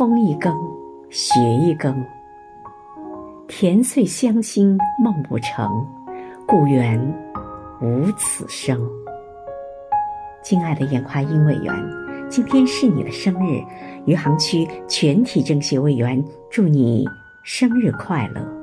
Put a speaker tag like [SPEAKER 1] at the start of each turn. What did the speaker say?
[SPEAKER 1] 风一更，雪一更。甜碎乡心梦不成，故园无此声。亲爱的严华英委员，今天是你的生日，余杭区全体政协委员，祝你生日快乐。